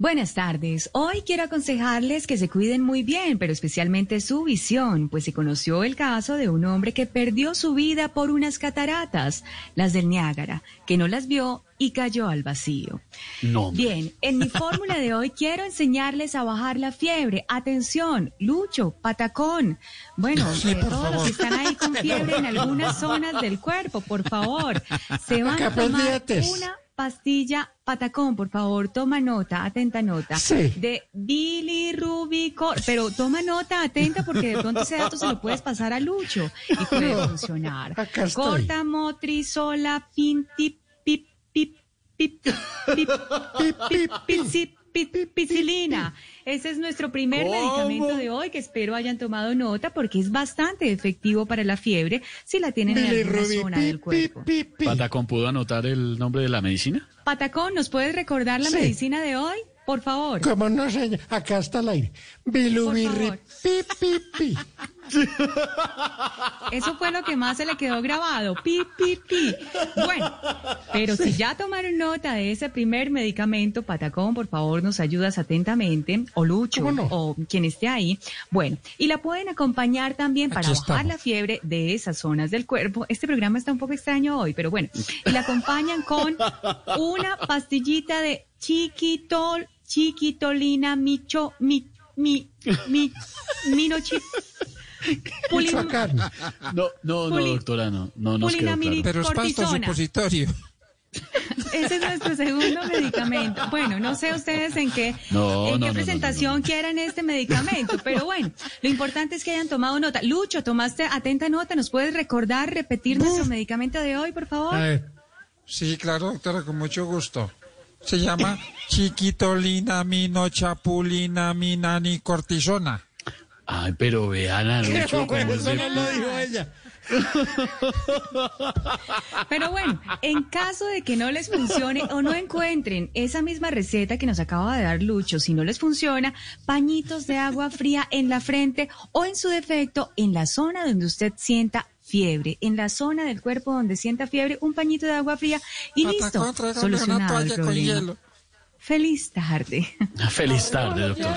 Buenas tardes. Hoy quiero aconsejarles que se cuiden muy bien, pero especialmente su visión, pues se conoció el caso de un hombre que perdió su vida por unas cataratas, las del Niágara, que no las vio y cayó al vacío. No. Bien, en mi fórmula de hoy quiero enseñarles a bajar la fiebre. Atención, Lucho, Patacón. Bueno, Sí, eh, todos los que están ahí con fiebre en algunas zonas del cuerpo, por favor, se van a tomar una pastilla Patacón, por favor, toma nota, atenta nota. Sí. De bilirrubicor, pero toma nota, atenta, porque de pronto ese dato se lo puedes pasar a Lucho y puede No, funcionar. Corta motrizola pinti pip pip pip pip Pi, pi, pi. Pici- pi- Picilina. Ese es nuestro primer ¿Cómo? medicamento de hoy que espero hayan tomado nota porque es bastante efectivo para la fiebre si la tienen en alguna zona pi, del cuerpo. pi, pi, pi. Patacón, ¿pudo anotar el nombre de la medicina? Patacón, ¿nos puedes recordar la Sí. medicina de hoy? Por favor. ¿Cómo no sé? Acá está el aire. Bilubirri, favor. pi, pi, pi. Eso fue lo que más se le quedó grabado. Pi, pi, pi. Bueno, pero si ya tomaron nota de ese primer medicamento, Patacón, por favor, nos ayudas atentamente, o Lucho, o quien esté ahí. Bueno, y la pueden acompañar también para bajar la fiebre de esas zonas del cuerpo. Este programa está un poco extraño hoy, pero bueno. Y la acompañan con una pastillita de chiquitol, chiquitolina, micho, mi, mi, mi, minochi. Pulim- Michoacán. No, no, no, doctora, no, no nos quedó claro. Pero es pasto supositorio. Ese es nuestro segundo medicamento. Bueno, no sé ustedes en qué, No, en no, qué no, presentación no, no, no. quieran este medicamento, pero bueno, lo importante es que hayan tomado nota. Lucho, tomaste atenta nota, ¿nos puedes recordar, repetir nuestro medicamento de hoy, por favor? A ver. Sí, claro, doctora, con mucho gusto. Se llama chiquitolina minochapulina minani cortisona. Ay, pero vean a Lucho cómo Eso se... no lo dijo ella. Pero bueno, en caso de que no les funcione o no encuentren esa misma receta que nos acaba de dar Lucho, si no les funciona, pañitos de agua fría en la frente o en su defecto en la zona donde usted sienta fiebre, en la zona del cuerpo donde sienta fiebre, un pañito de agua fría y listo, solucionado el problema. Feliz tarde. Feliz tarde, doctor.